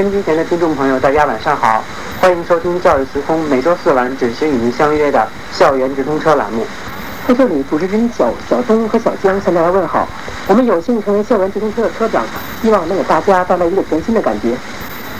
收音机前的听众朋友，大家晚上好，欢迎收听教育时空每周四晚准时与您相约的校园直通车栏目。在这里，主持人小小东和小江向大家问好。我们有幸成为校园直通车的车长，希望能给大家带来一个全新的感觉。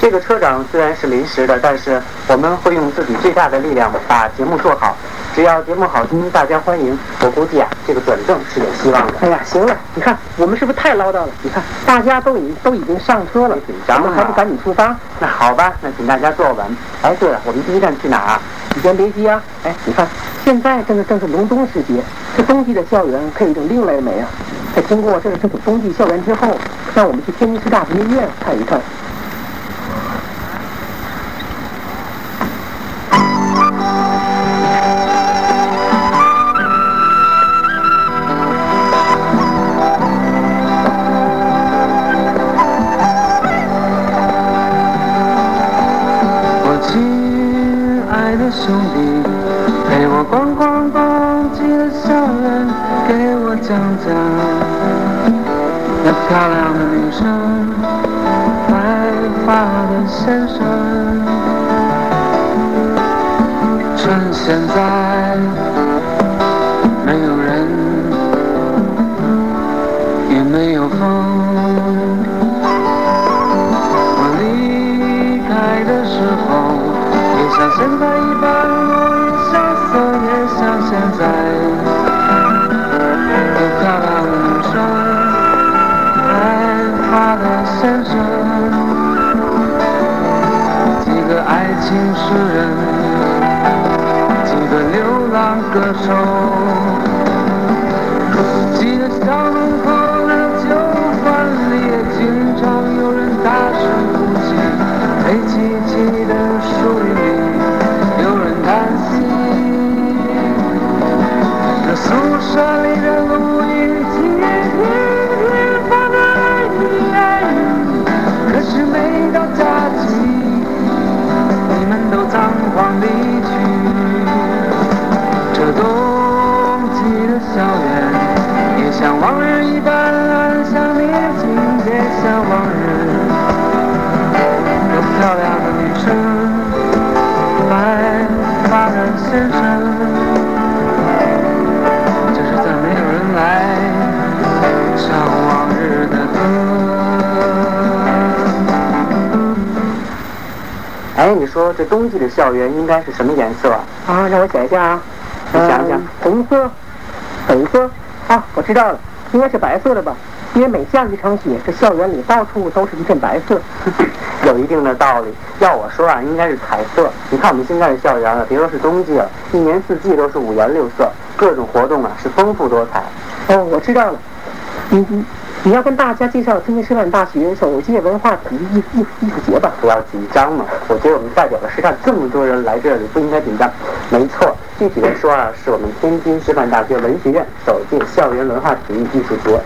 这个车长虽然是临时的，但是我们会用自己最大的力量把节目做好。只要节目好听，大家欢迎，我估计啊，这个转正是有希望的。哎呀，行了，你看我们是不是太唠叨了？你看大家都已都已经上车了，紧张我们还不赶紧出发？那好吧，那请大家坐稳。哎，对了，我们第一站去哪儿啊？你先别急啊。哎，你看现在正是正是隆冬时节，这冬季的校园可以整另类美啊。在经过这个这个冬季校园之后，让我们去天津师大文学院看一看。兄弟，陪我逛逛冬季的校园，给我讲讲那漂亮的女生，白发的先生。趁现在没有人，也没有风。像现在一般落叶萧瑟，也像现在漂亮的女生，白发的先生，几个爱情诗人，几个流浪歌手。几个小路口这里的路，你今天、明天，放着爱你的爱。可是每到假期，你们都仓皇离去。这冬季的校园，也像往日一般安详宁静，也像往日。这漂亮的女生，白发人生。哎，你说这冬季的校园应该是什么颜色啊？啊，让我想一下啊，你想想嗯红色、粉色啊，我知道了，应该是白色的吧？因为每下一场雪，这校园里到处都是一片白色。有一定的道理。要我说啊，应该是彩色。你看我们现在的校园啊，别说是冬季了，一年四季都是五颜六色，各种活动啊是丰富多彩。哦，我知道了，你你你要跟大家介绍天津师范大学首届文化体育艺艺艺术节吧？不要紧张嘛，我觉得我们代表了师范这么多人来这里，不应该紧张。没错，具体来说啊，是我们天津师范大学文学院首届校园文化体育艺术节。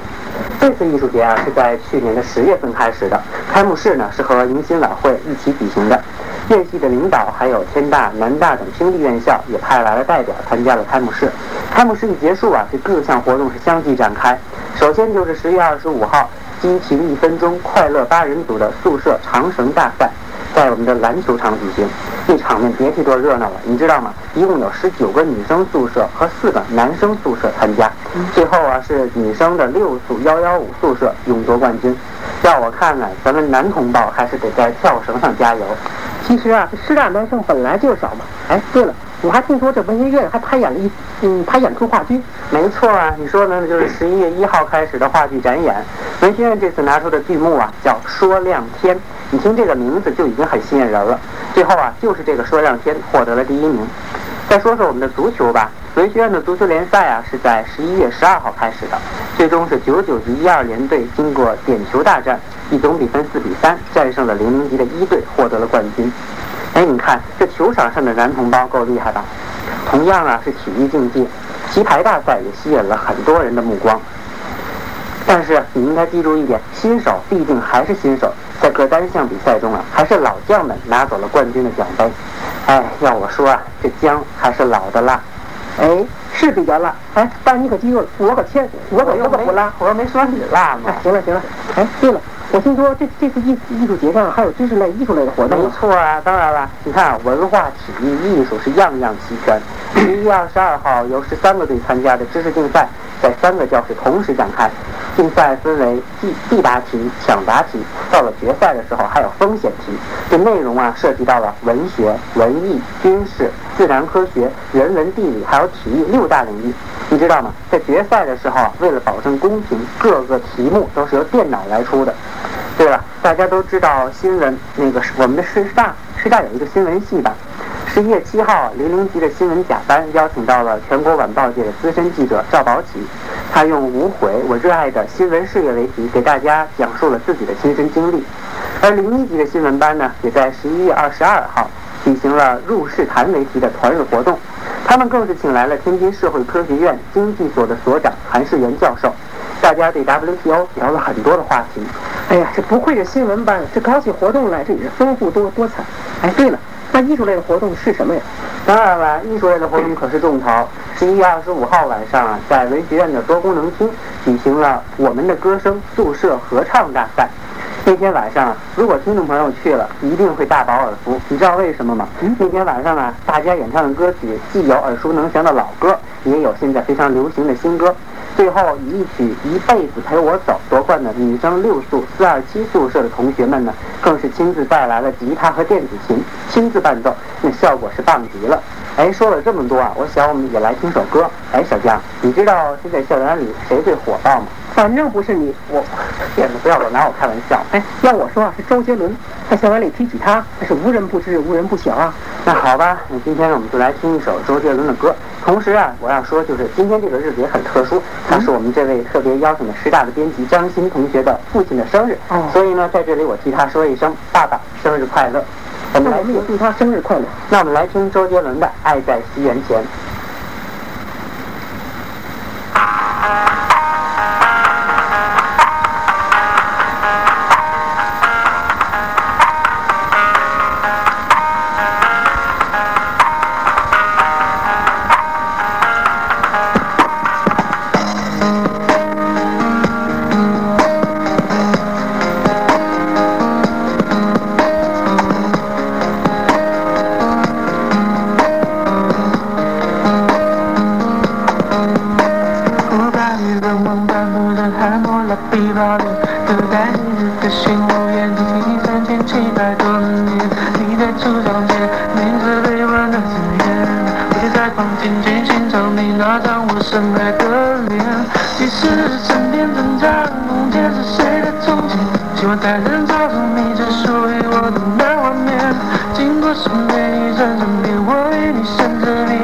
这次艺术节啊是在去年的十月份开始的，开幕式呢是和迎新晚会一起举行的。院系的领导还有天大、南大等兄弟院校也派来了代表参加了开幕式。开幕式一结束啊，这各项活动是相继展开。首先就是十月二十五号，激情一分钟快乐八人组的宿舍长绳大赛，在我们的篮球场举行。这场面别提多热闹了，你知道吗？一共有十九个女生宿舍和四个男生宿舍参加。最后啊，是女生的六宿幺幺五宿舍勇夺冠军。要我看呢，咱们男同胞还是得在跳绳上加油。其实啊，这师大男生本来就少嘛。哎，对了，我还听说这文学院还排演了一嗯排演出话剧。没错啊，你说呢？就是十一月一号开始的话剧展演。文学院这次拿出的剧目啊，叫《说亮天》。你听这个名字就已经很吸引人了。最后啊，就是这个说亮天获得了第一名。再说说我们的足球吧，文学院的足球联赛啊是在十一月十二号开始的，最终是九九级一二联队经过点球大战，以总比分四比三战胜了零零级的一队，获得了冠军。哎，你看这球场上的男同胞够厉害吧？同样啊是体育竞技，棋牌大赛也吸引了很多人的目光。但是你应该记住一点，新手毕竟还是新手，在各单项比赛中啊，还是老将们拿走了冠军的奖杯。哎，要我说啊，这姜还是老的辣。哎，是比较辣。哎，但你可记住了，我可欠，我可我可不辣。我又没说你辣嘛哎，。行了行了。哎，对了，我听说这这次艺艺术节上还有知识类、艺术类的活动。没错啊，当然了，你看文化、体育、艺术是样样齐全。十一月二十二号，由十三个队参加的知识竞赛，在三个教室同时展开。竞赛分为必必答题、抢答题，到了决赛的时候还有风险题。这内容啊，涉及到了文学、文艺、军事、自然科学、人文、地理，还有体育六大领域。你知道吗？在决赛的时候，为了保证公平，各个题目都是由电脑来出的。对了，大家都知道新闻那个我们的师大，师大有一个新闻系吧？十一月七号，零零级的新闻甲班邀请到了全国晚报界的资深记者赵宝起，他用“无悔，我热爱的新闻事业”为题，给大家讲述了自己的亲身经历。而零一级的新闻班呢，也在十一月二十二号举行了“入世坛”为题的团日活动，他们更是请来了天津社会科学院经济所的所长韩世元教授，大家对 WTO 聊了很多的话题。哎呀，这不愧是新闻班，这搞起活动来这也是丰富多多彩。哎，对了。那艺术类的活动是什么呀？当然了，艺术类的活动可是重头。十一月二十五号晚上啊，在文学院的多功能厅举行了《我们的歌声》宿舍合唱大赛。那天晚上，如果听众朋友去了，一定会大饱耳福。你知道为什么吗？那天晚上啊，大家演唱的歌曲既有耳熟能详的老歌，也有现在非常流行的新歌。最后以一曲《一辈子陪我走》夺冠的女生六宿四二七宿舍的同学们呢，更是亲自带来了吉他和电子琴，亲自伴奏，那效果是棒极了。哎，说了这么多啊，我想我们也来听首歌。哎，小江，你知道现在校园里谁最火爆吗？反正不是你，我，天哪，不要老拿我开玩笑。哎，要我说啊，是周杰伦，在校园里踢吉他，那是无人不知，无人不晓啊。那好吧，那今天我们就来听一首周杰伦的歌。同时啊，我要说就是今天这个日子也很特殊，他是我们这位特别邀请的师大的编辑张欣同学的父亲的生日。哦。所以呢，在这里我替他说一声爸爸生日快乐。我们来祝他生日快乐。那我们来听周杰伦的《爱在西元前》。去寻找你那张我深爱的脸，历史身边，挣扎的梦烟是谁的从前？喜欢在人潮中，你只属于我的那画面。经过身边，一转身边，我与你相知你。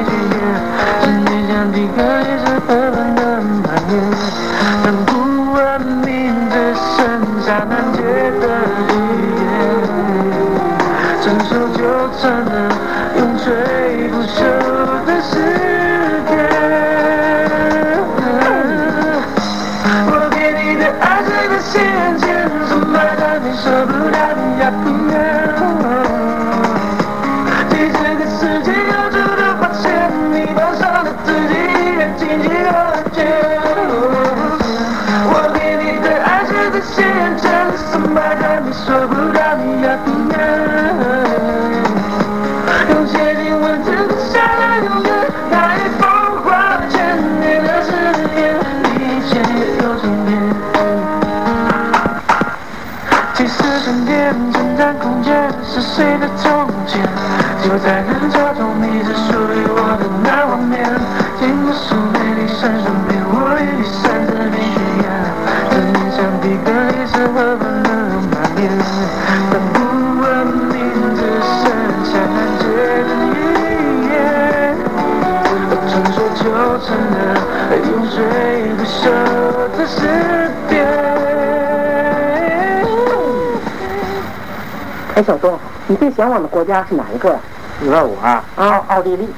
哎，小东，你最向往的国家是哪一个呀？你问我啊？啊，奥地利。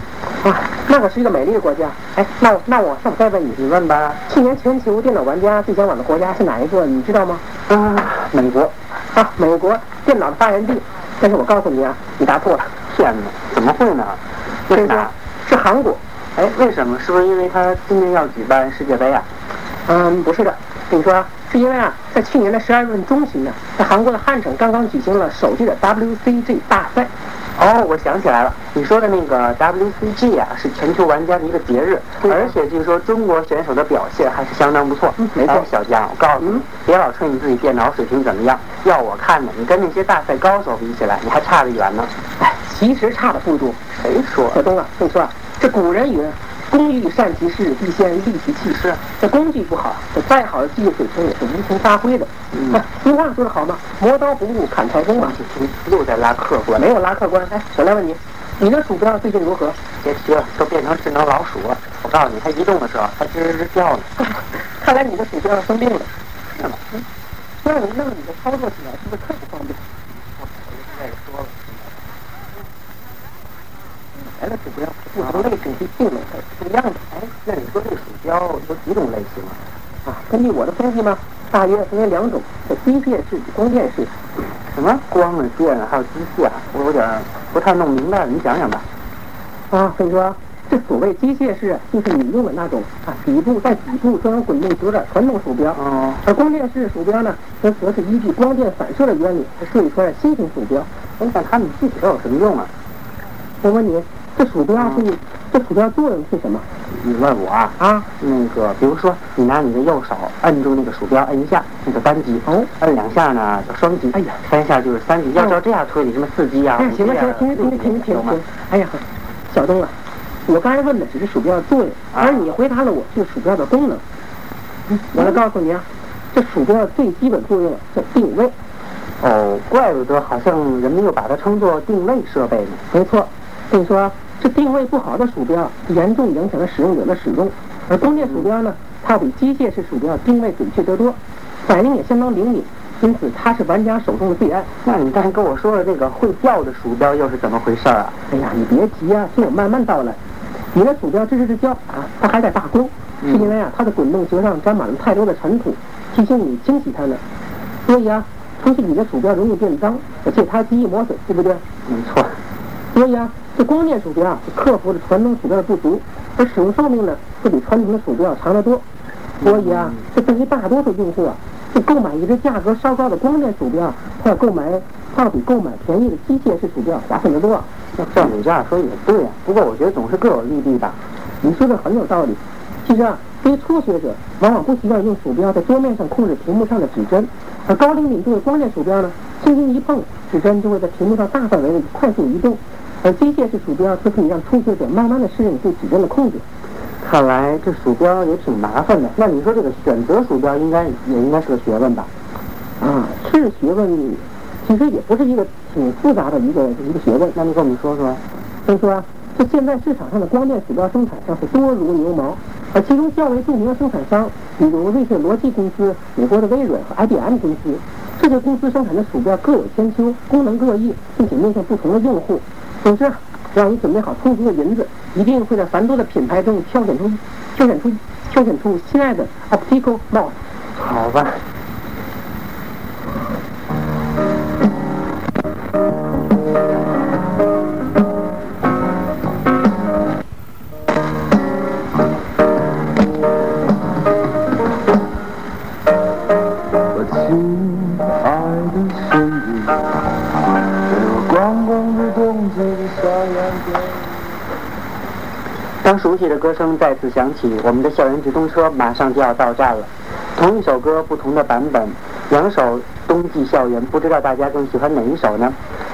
啊，那可是一个美丽的国家。哎，那我那我那我再问你，你问吧。去年全球电脑玩家最向往的国家是哪一个？你知道吗？啊，美国。啊，美国电脑的发源地。但是我告诉你啊，你答错了。天哪，怎么会呢？为啥？是韩国。哎，为什么？是不是因为他今年要举办世界杯啊？嗯，不是的。跟你说，是因为啊，在去年的十二月份中旬呢，在韩国的汉城刚刚举行了首届的 WCG 大赛。哦，我想起来了，你说的那个 WCG 啊，是全球玩家的一个节日，而且据说中国选手的表现还是相当不错。嗯没错哎小江，我告诉你，别老吹你自己电脑水平怎么样，要我看呢，你跟那些大赛高手比起来，你还差得远呢。哎，其实差的不多。谁说？小东啊，跟你说啊，这古人云：“工欲善其事，必先利其器。”是这工具不好，这再好的技术水平也是无从发挥的。嗯哎俗话说得好嘛，磨刀不误砍柴工嘛。又在拉客观，没有拉客观。哎，我来问你，你的鼠标最近如何？别提了，都变成智能老鼠了。我告诉你，它移动的时候，它吱吱吱叫呢。看来你的鼠标生病了。是吗？那那你的操作起来是不是特不方便？我现在也说了，来的鼠标不同类型及性能是不一样的。哎，那你说这个鼠标有几种类型啊？啊，根据我的分析嘛，大约分为两种：这机械式与光电式。什么光啊、电啊，还有机械啊，我有点不太弄明白了，你讲讲吧。啊，所以说这所谓机械式，就是你用的那种啊底部在底部装有滚动轴的传统鼠标。哦，而光电式鼠标呢，则则是依据光电反射的原理而设计出来的新型鼠标。哎，那它们具体都有什么用啊？我问你，这鼠标是这鼠标作用是什么？你问我啊？啊，那个，比如说，你拿你的右手摁住那个鼠标，摁一下，那就单击；哦，摁两下呢，叫双击；哎呀，三下就是三级。要照这样推理，什么四级啊、哎，行了行了，、停停停停停停！哎呀，小东啊，我刚才问的只是鼠标的作用，啊而你回答了我是鼠标的功能。嗯我来告诉你啊，这鼠标的最基本作用叫定位。哦，怪不得好像人们又把它称作定位设备呢。没错，跟你说啊，这定位不好的鼠标严重影响了使用者的使用，而工业鼠标呢，它比机械式鼠标定位准确得多，反应也相当灵敏，因此它是玩家手中的最爱。那你刚才跟我说的那个会叫的鼠标又是怎么回事啊？哎呀，你别急啊，听我慢慢道来。你的鼠标吱吱吱叫啊，它还在罢工，嗯是因为啊，它的滚动球上沾满了太多的尘土，提醒你清洗它呢。所以啊，出去你的鼠标容易变脏，而且它极易磨损，对不对？没错，所以啊，这光电鼠标啊，就克服了传统鼠标的不足，而使用寿命呢，会比传统的鼠标长得多。所以啊，这对于大多数用户啊，这购买一只价格稍高的光电鼠标，它要购买，它要比购买便宜的机械式鼠标划算得多啊。那照你这样说也对啊。不过我觉得总是各有利弊吧。你说的很有道理。其实啊，对于初学者，往往不习惯用鼠标在桌面上控制屏幕上的指针，而高灵敏度的光电鼠标呢，轻轻一碰，指针就会在屏幕上大范围的快速移动，而机械式鼠标则可以让初学者慢慢的适应对指针的控制。看来这鼠标也挺麻烦的。那你说这个选择鼠标应该也应该是个学问吧？啊，是学问，其实也不是一个挺复杂的一个一个学问。那你跟我们说说。所以说啊，这现在市场上的光电鼠标生产商是多如牛毛，而其中较为著名的生产商，比如瑞士罗技公司、美国的微软和 IBM 公司，这些公司生产的鼠标各有千秋，功能各异，并且面向不同的用户。总之啊，只要你准备好充足的银子，一定会在繁多的品牌中挑选出、挑选出、挑选出心爱的 Optical Mouse。好吧。熟悉的歌声再次响起，我们的校园直通车马上就要到站了。同一首歌，不同的版本，两首冬季校园，不知道大家更喜欢哪一首呢？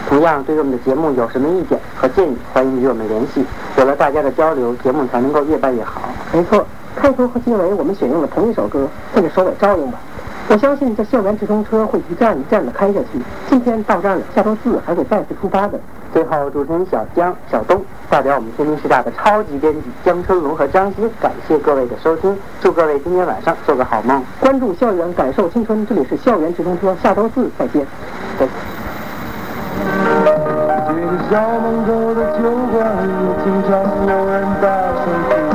同样，对于我们的节目有什么意见和建议，欢迎与我们联系。有了大家的交流，节目才能够越办越好。没错，开头和结尾我们选用了同一首歌，跟着首尾照应吧。我相信这校园直通车会一站一站的开下去。今天到站了，下周四还会再次出发的。最后，主持人小江、小东代表我们天津师大的超级编辑江春龙和张欣，感谢各位的收听，祝各位今天晚上做个好梦。关注校园，感受青春，这里是校园直通车，下周四再见。这个小门口的酒馆里，经常有人大声。